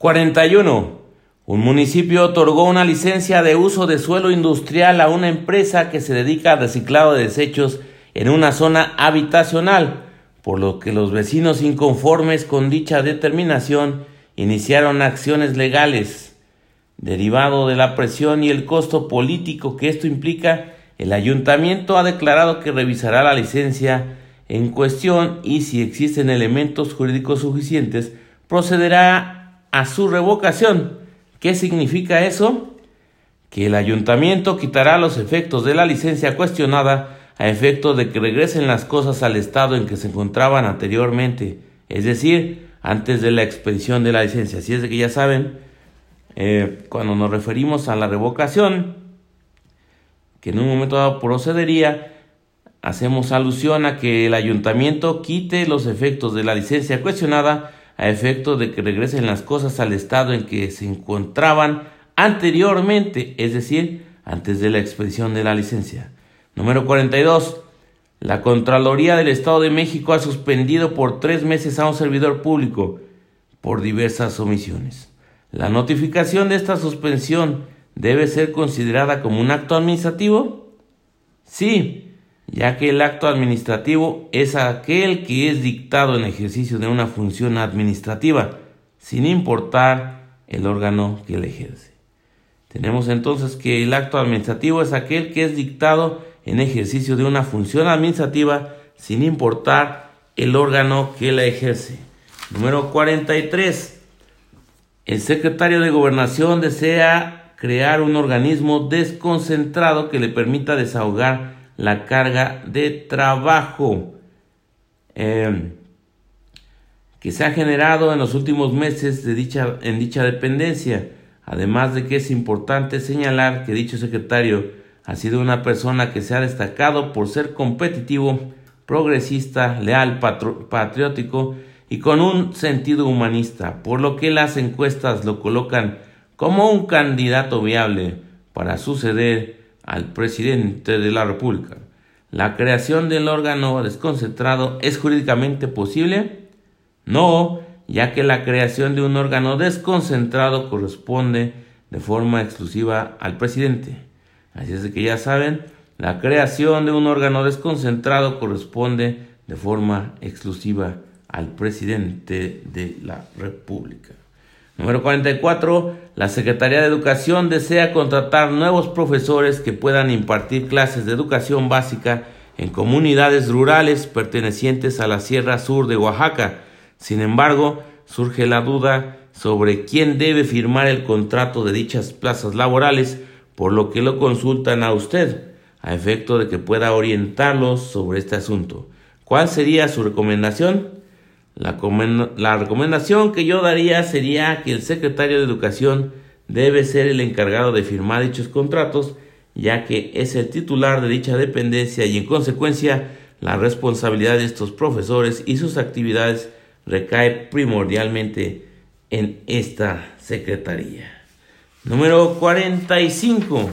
41. Un municipio otorgó una licencia de uso de suelo industrial a una empresa que se dedica al reciclado de desechos en una zona habitacional, por lo que los vecinos inconformes con dicha determinación iniciaron acciones legales. Derivado de la presión y el costo político que esto implica, el ayuntamiento ha declarado que revisará la licencia en cuestión y si existen elementos jurídicos suficientes, procederá a su revocación ¿Qué significa eso? Que el ayuntamiento quitará los efectos de la licencia cuestionada a efecto de que regresen las cosas al estado en que se encontraban anteriormente, es decir, antes de la expedición de la licencia. Así es de que ya saben, eh, cuando nos referimos a la revocación, que en un momento dado procedería, hacemos alusión a que el ayuntamiento quite los efectos de la licencia cuestionada a efecto de que regresen las cosas al estado en que se encontraban anteriormente, es decir, antes de la expedición de la licencia. Número 42. La Contraloría del Estado de México ha suspendido por tres meses a un servidor público por diversas omisiones. La notificación de esta suspensión debe ser considerada como un acto administrativo. Sí, ya que el acto administrativo es aquel que es dictado en ejercicio de una función administrativa, sin importar el órgano que le ejerce. Tenemos entonces que el acto administrativo es aquel que es dictado en ejercicio de una función administrativa, sin importar el órgano que la ejerce. Número 43. El secretario de Gobernación desea crear un organismo desconcentrado que le permita desahogar la carga de trabajo em, que se ha generado en los últimos meses de dicha, en dicha dependencia. Además de que es importante señalar que dicho secretario ha sido una persona que se ha destacado por ser competitivo, progresista, leal, patriótico y con un sentido humanista, por lo que las encuestas lo colocan como un candidato viable para suceder al presidente de la República. ¿La creación del órgano desconcentrado es jurídicamente posible? No, ya que la creación de un órgano desconcentrado corresponde de forma exclusiva al presidente. Así es que ya saben, la creación de un órgano desconcentrado corresponde de forma exclusiva al presidente de la República. Número 44. La Secretaría de Educación desea contratar nuevos profesores que puedan impartir clases de educación básica en comunidades rurales pertenecientes a la Sierra Sur de Oaxaca. Sin embargo, surge la duda sobre quién debe firmar el contrato de dichas plazas laborales, por lo que lo consultan a usted, a efecto de que pueda orientarlos sobre este asunto. ¿Cuál sería su recomendación? La, recomendación que yo daría sería que el secretario de Educación debe ser el encargado de firmar dichos contratos, ya que es el titular de dicha dependencia y en consecuencia la responsabilidad de estos profesores y sus actividades recae primordialmente en esta secretaría. Número 45.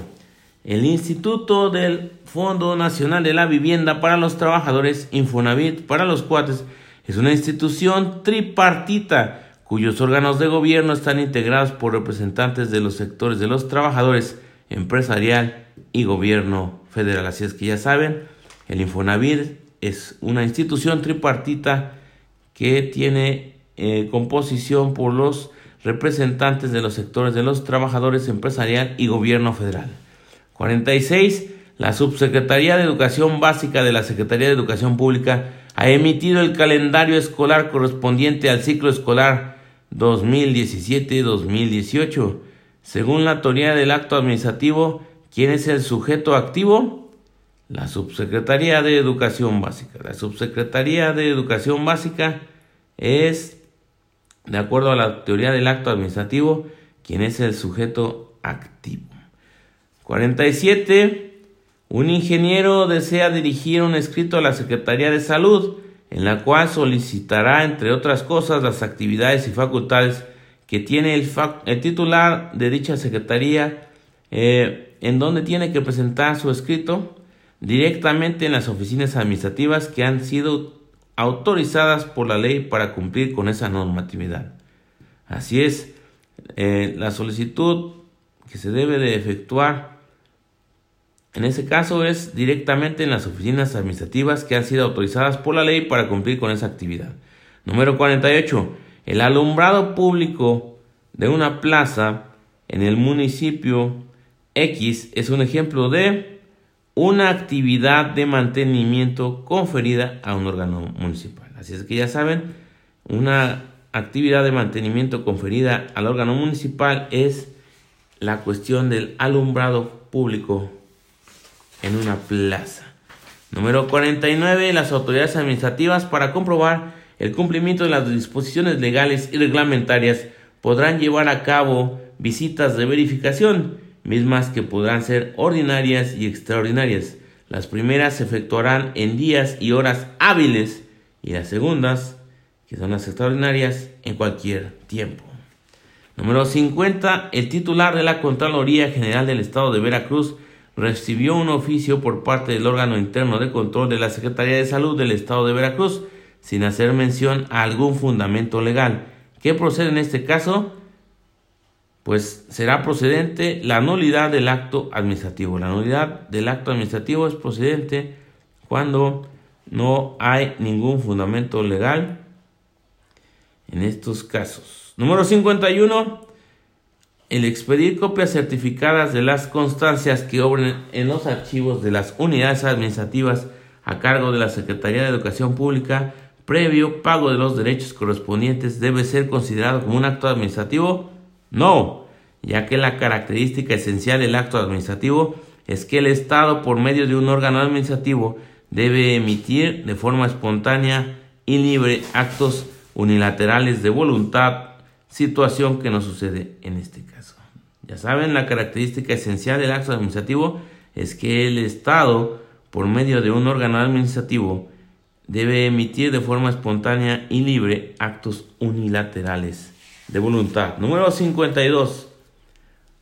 El Instituto del Fondo Nacional de la Vivienda para los Trabajadores, Infonavit para los cuates, es una institución tripartita cuyos órganos de gobierno están integrados por representantes de los sectores de los trabajadores, empresarial y gobierno federal. Así es que ya saben, el Infonavit es una institución tripartita que tiene eh, composición por los representantes de los sectores de los trabajadores, empresarial y gobierno federal. 46. La Subsecretaría de Educación Básica de la Secretaría de Educación Pública ha emitido el calendario escolar correspondiente al ciclo escolar 2017-2018. Según la teoría del acto administrativo, ¿quién es el sujeto activo? La Subsecretaría de Educación Básica. La Subsecretaría de Educación Básica es, de acuerdo a la teoría del acto administrativo, ¿quién es el sujeto activo. 47. Un ingeniero desea dirigir un escrito a la Secretaría de Salud, en la cual solicitará, entre otras cosas, las actividades y facultades que tiene el, titular de dicha Secretaría, eh, en donde tiene que presentar su escrito directamente en las oficinas administrativas que han sido autorizadas por la ley para cumplir con esa normatividad. Así es, Eh, la solicitud que se debe de efectuar en ese caso es directamente en las oficinas administrativas que han sido autorizadas por la ley para cumplir con esa actividad. Número 48. El alumbrado público de una plaza en el municipio X es un ejemplo de una actividad de mantenimiento conferida a un órgano municipal. Así es que ya saben, una actividad de mantenimiento conferida al órgano municipal es la cuestión del alumbrado público en una plaza. Número 49. Las autoridades administrativas para comprobar el cumplimiento de las disposiciones legales y reglamentarias podrán llevar a cabo visitas de verificación, mismas que podrán ser ordinarias y extraordinarias. Las primeras se efectuarán en días y horas hábiles y las segundas, que son las extraordinarias, en cualquier tiempo. Número 50. El titular de la Contraloría General del Estado de Veracruz recibió un oficio por parte del órgano interno de control de la Secretaría de Salud del Estado de Veracruz, sin hacer mención a algún fundamento legal. ¿Qué procede en este caso? Pues será procedente la nulidad del acto administrativo. La nulidad del acto administrativo es procedente cuando no hay ningún fundamento legal en estos casos. Número 51 el expedir copias certificadas de las constancias que obren en los archivos de las unidades administrativas a cargo de la Secretaría de Educación Pública previo pago de los derechos correspondientes debe ser considerado como un acto administrativo? No, ya que la característica esencial del acto administrativo es que el Estado, por medio de un órgano administrativo, debe emitir de forma espontánea y libre actos unilaterales de voluntad situación que no sucede en este caso. Ya saben, la característica esencial del acto administrativo es que el Estado, por medio de un órgano administrativo, debe emitir de forma espontánea y libre actos unilaterales de voluntad. Número 52.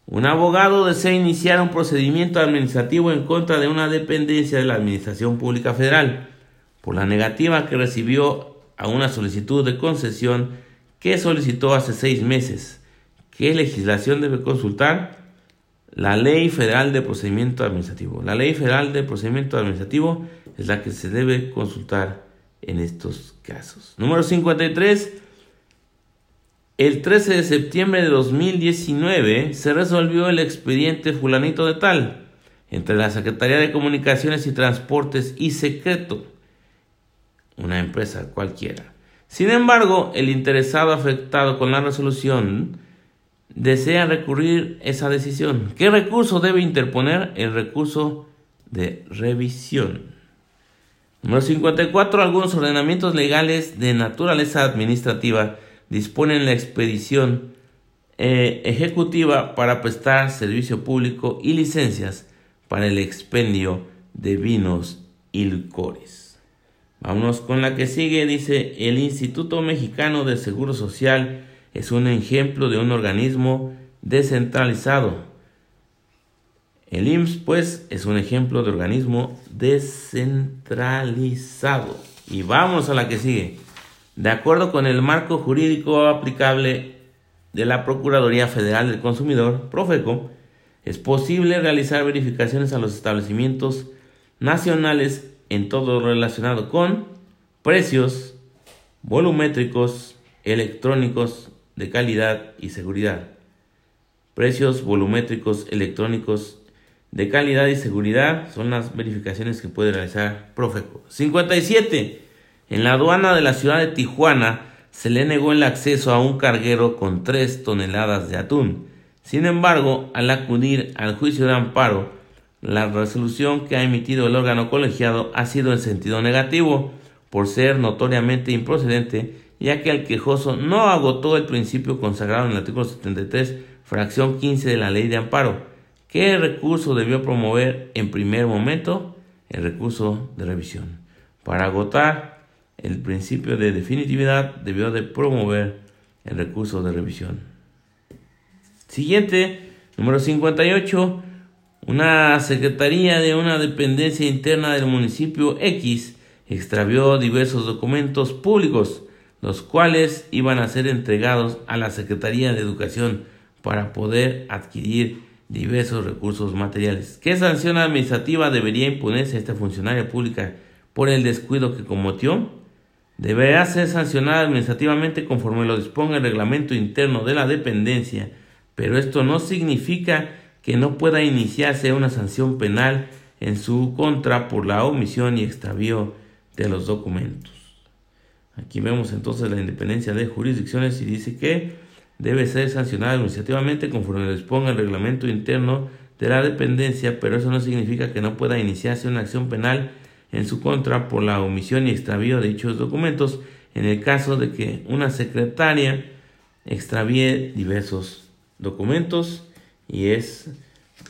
Un abogado desea iniciar un procedimiento administrativo en contra de una dependencia de la Administración Pública Federal por la negativa que recibió a una solicitud de concesión ¿Qué solicitó hace seis meses? ¿Qué legislación debe consultar? La Ley Federal de Procedimiento Administrativo. La Ley Federal de Procedimiento Administrativo es la que se debe consultar en estos casos. Número 53. El 13 de septiembre de 2019 se resolvió el expediente fulanito de tal entre la Secretaría de Comunicaciones y Transportes y Secreto, una empresa cualquiera. Sin embargo, el interesado afectado con la resolución desea recurrir esa decisión. ¿Qué recurso debe interponer? El recurso de revisión. Número 54. Algunos ordenamientos legales de naturaleza administrativa disponen la expedición eh, ejecutiva para prestar servicio público y licencias para el expendio de vinos y licores. Vámonos con la que sigue, dice, el Instituto Mexicano de Seguro Social es un ejemplo de un organismo descentralizado. El IMSS, pues, es un ejemplo de organismo descentralizado. Y vamos a la que sigue. De acuerdo con el marco jurídico aplicable de la Procuraduría Federal del Consumidor, Profeco, es posible realizar verificaciones a los establecimientos nacionales en todo lo relacionado con precios volumétricos electrónicos de calidad y seguridad. Precios volumétricos electrónicos de calidad y seguridad son las verificaciones que puede realizar Profeco. 57. En la aduana de la ciudad de Tijuana se le negó el acceso a un carguero con 3 toneladas de atún. Sin embargo, al acudir al juicio de amparo, la resolución que ha emitido el órgano colegiado ha sido en sentido negativo, por ser notoriamente improcedente, ya que el quejoso no agotó el principio consagrado en el artículo 73, fracción 15 de la ley de amparo. ¿Qué recurso debió promover en primer momento? El recurso de revisión. Para agotar el principio de definitividad, debió de promover el recurso de revisión. Siguiente, número 58 una secretaría de una dependencia interna del municipio X extravió diversos documentos públicos, los cuales iban a ser entregados a la Secretaría de Educación para poder adquirir diversos recursos materiales. ¿Qué sanción administrativa debería imponerse a esta funcionaria pública por el descuido que cometió? Deberá ser sancionada administrativamente conforme lo disponga el reglamento interno de la dependencia, pero esto no significa que no pueda iniciarse una sanción penal en su contra por la omisión y extravío de los documentos. Aquí vemos entonces la independencia de jurisdicciones y dice que debe ser sancionada administrativamente conforme disponga el reglamento interno de la dependencia, pero eso no significa que no pueda iniciarse una acción penal en su contra por la omisión y extravío de dichos documentos en el caso de que una secretaria extravíe diversos documentos y es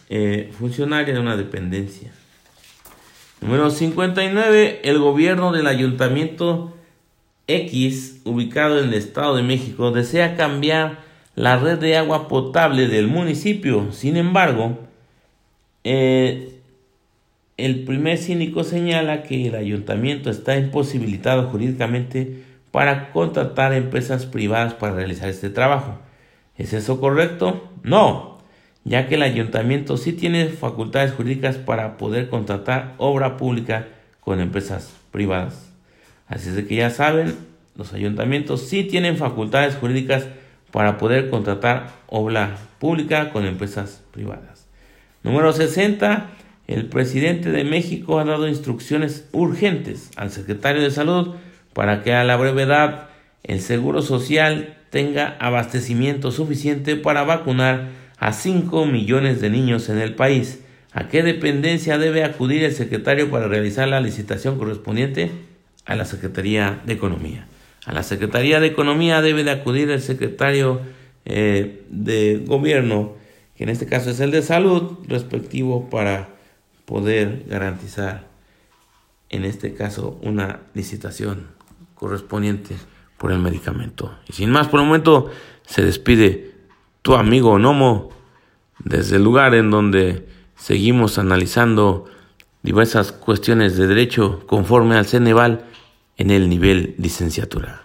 eh, funcionaria de una dependencia. Número 59. El gobierno del ayuntamiento X, ubicado en el Estado de México, desea cambiar la red de agua potable del municipio. Sin embargo, eh, el primer cínico señala que el ayuntamiento está imposibilitado jurídicamente para contratar empresas privadas para realizar este trabajo. ¿Es eso correcto? No, ya que el ayuntamiento sí tiene facultades jurídicas para poder contratar obra pública con empresas privadas. Así es de que ya saben, los ayuntamientos sí tienen facultades jurídicas para poder contratar obra pública con empresas privadas. Número 60. El presidente de México ha dado instrucciones urgentes al secretario de Salud para que a la brevedad el Seguro Social tenga abastecimiento suficiente para vacunar a 5 millones de niños en el país. ¿A qué dependencia debe acudir el secretario para realizar la licitación correspondiente? a la Secretaría de Economía. A la Secretaría de Economía debe de acudir el secretario eh, de Gobierno, que en este caso es el de Salud, respectivo para poder garantizar, en este caso, una licitación correspondiente por el medicamento. Y sin más, por el momento se despide tu amigo Nomo desde el lugar en donde seguimos analizando diversas cuestiones de derecho conforme al Ceneval en el nivel licenciatura.